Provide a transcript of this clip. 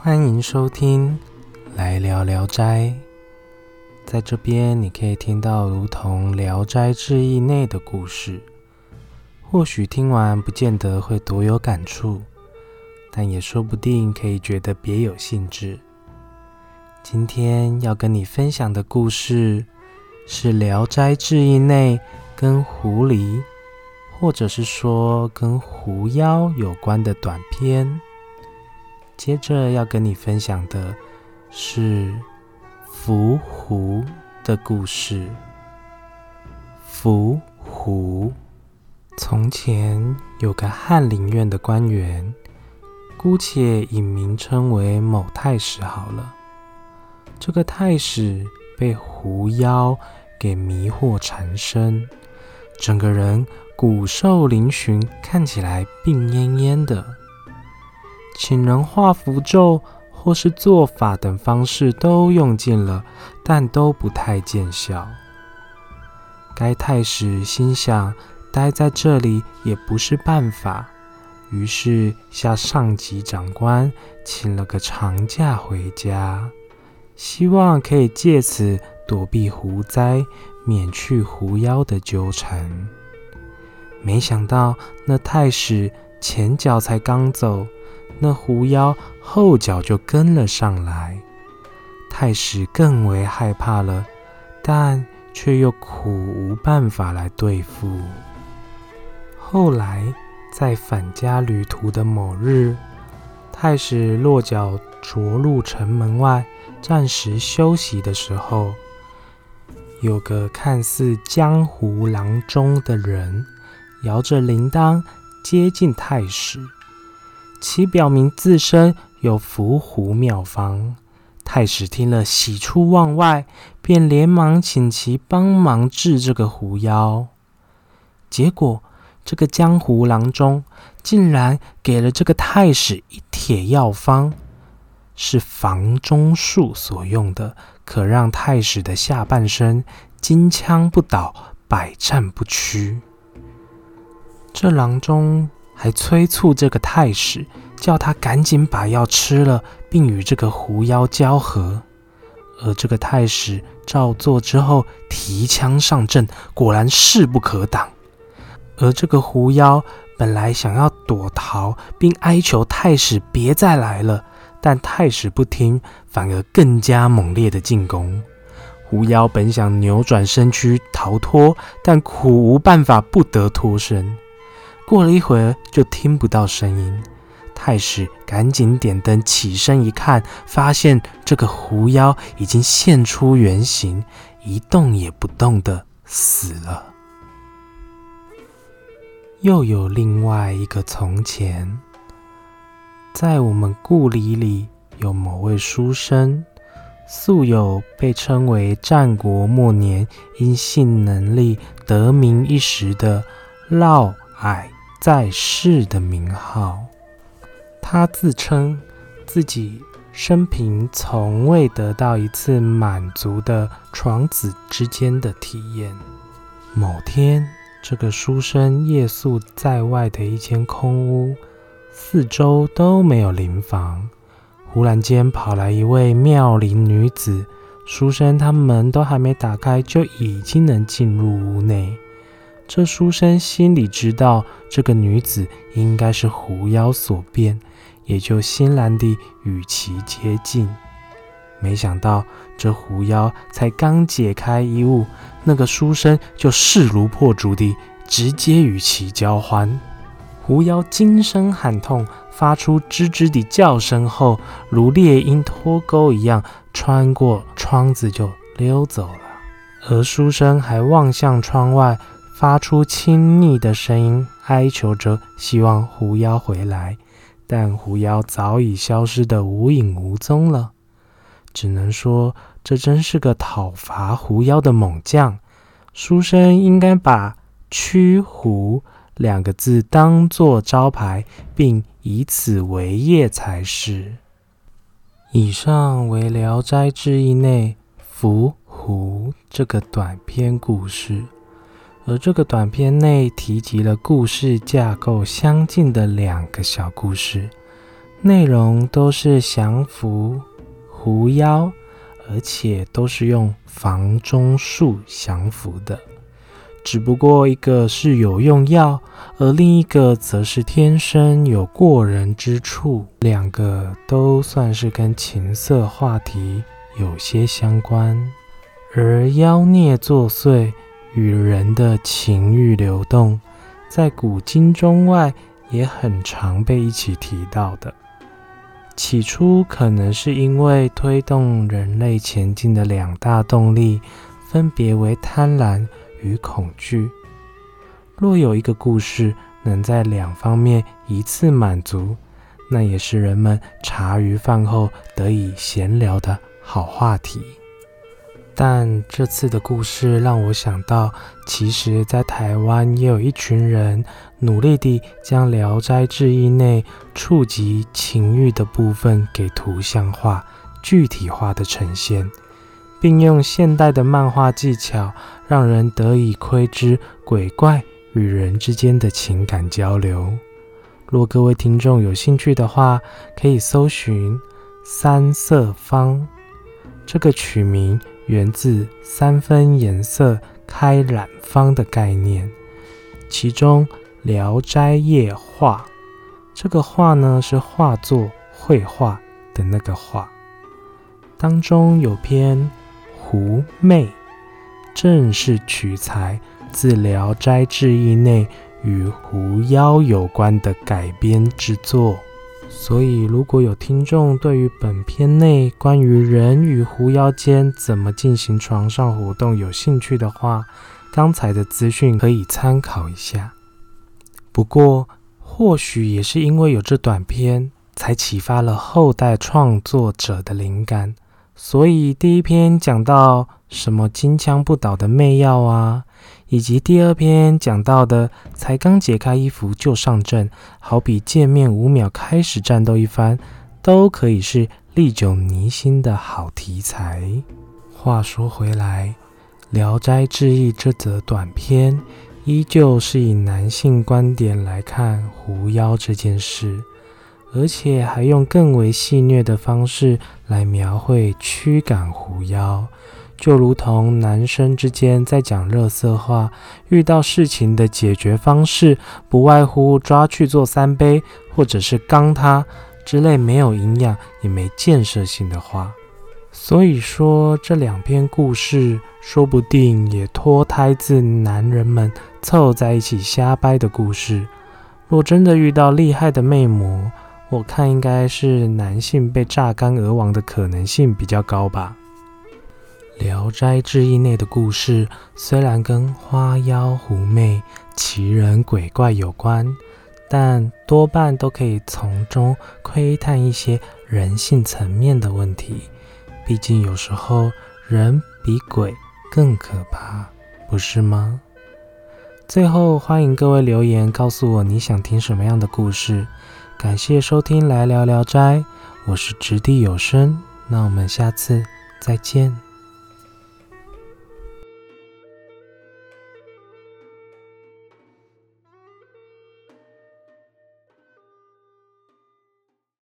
欢迎收听《来聊聊斋》。在这边，你可以听到如同《聊斋志异》内的故事。或许听完不见得会多有感触，但也说不定可以觉得别有兴致。今天要跟你分享的故事是《聊斋志异》内跟狐狸，或者是说跟狐妖有关的短篇。接着要跟你分享的是伏狐的故事。伏狐，从前有个翰林院的官员，姑且以名称为某太史好了。这个太史被狐妖给迷惑缠身，整个人骨瘦嶙峋，看起来病恹恹的。请人画符咒或是做法等方式都用尽了，但都不太见效。该太史心想，待在这里也不是办法，于是向上级长官请了个长假回家，希望可以借此躲避狐灾，免去狐妖的纠缠。没想到那太史前脚才刚走。那狐妖后脚就跟了上来，太史更为害怕了，但却又苦无办法来对付。后来在返家旅途的某日，太史落脚着陆城门外，暂时休息的时候，有个看似江湖郎中的人，摇着铃铛接近太史。其表明自身有伏虎妙方，太史听了喜出望外，便连忙请其帮忙治这个狐妖。结果，这个江湖郎中竟然给了这个太史一帖药方，是房中术所用的，可让太史的下半身金枪不倒，百战不屈。这郎中。还催促这个太史，叫他赶紧把药吃了，并与这个狐妖交合。而这个太史照做之后，提枪上阵，果然势不可挡。而这个狐妖本来想要躲逃，并哀求太史别再来了，但太史不听，反而更加猛烈的进攻。狐妖本想扭转身躯逃脱，但苦无办法，不得脱身。过了一会儿，就听不到声音。太史赶紧点灯，起身一看，发现这个狐妖已经现出原形，一动也不动的死了。又有另外一个从前，在我们故里里有某位书生，素有被称为战国末年因性能力得名一时的嫪毐。在世的名号，他自称自己生平从未得到一次满足的床子之间的体验。某天，这个书生夜宿在外的一间空屋，四周都没有灵房。忽然间，跑来一位妙龄女子，书生他门都还没打开，就已经能进入屋内。这书生心里知道，这个女子应该是狐妖所变，也就欣然地与其接近。没想到，这狐妖才刚解开衣物，那个书生就势如破竹地直接与其交欢。狐妖惊声喊痛，发出吱吱的叫声后，如猎鹰脱钩一样，穿过窗子就溜走了。而书生还望向窗外。发出亲昵的声音，哀求着希望狐妖回来，但狐妖早已消失得无影无踪了。只能说，这真是个讨伐狐妖的猛将。书生应该把“驱狐”两个字当作招牌，并以此为业才是。以上为《聊斋志异》内伏狐这个短篇故事。而这个短片内提及了故事架构相近的两个小故事，内容都是降服狐妖，而且都是用房中术降服的。只不过一个是有用药，而另一个则是天生有过人之处，两个都算是跟情色话题有些相关。而妖孽作祟与人的情欲流动，在古今中外也很常被一起提到的。起初可能是因为推动人类前进的两大动力，分别为贪婪与恐惧。若有一个故事能在两方面一次满足，那也是人们茶余饭后得以闲聊的好话题。但这次的故事让我想到，其实，在台湾也有一群人努力地将《聊斋志异》内触及情欲的部分给图像化、具体化的呈现，并用现代的漫画技巧，让人得以窥知鬼怪与人之间的情感交流。若各位听众有兴趣的话，可以搜寻“三色方”这个曲名。源自三分颜色开染坊的概念，其中《聊斋夜话》这个画呢是画作绘画的那个画，当中有篇《狐媚》，正是取材自《聊斋志异》内与狐妖有关的改编之作。所以，如果有听众对于本片内关于人与狐妖间怎么进行床上活动有兴趣的话，刚才的资讯可以参考一下。不过，或许也是因为有这短片，才启发了后代创作者的灵感。所以，第一篇讲到什么金枪不倒的媚药啊。以及第二篇讲到的，才刚解开衣服就上阵，好比见面五秒开始战斗一番，都可以是历久弥新的好题材。话说回来，《聊斋志异》这则短片，依旧是以男性观点来看狐妖这件事，而且还用更为戏谑的方式来描绘驱赶狐妖。就如同男生之间在讲热色话，遇到事情的解决方式不外乎抓去做三杯，或者是刚他之类没有营养也没建设性的话。所以说，这两篇故事说不定也脱胎自男人们凑在一起瞎掰的故事。若真的遇到厉害的魅魔，我看应该是男性被榨干而亡的可能性比较高吧。《聊斋志异》内的故事虽然跟花妖狐媚、奇人鬼怪有关，但多半都可以从中窥探一些人性层面的问题。毕竟有时候人比鬼更可怕，不是吗？最后，欢迎各位留言告诉我你想听什么样的故事。感谢收听《来聊聊斋》，我是掷地有声，那我们下次再见。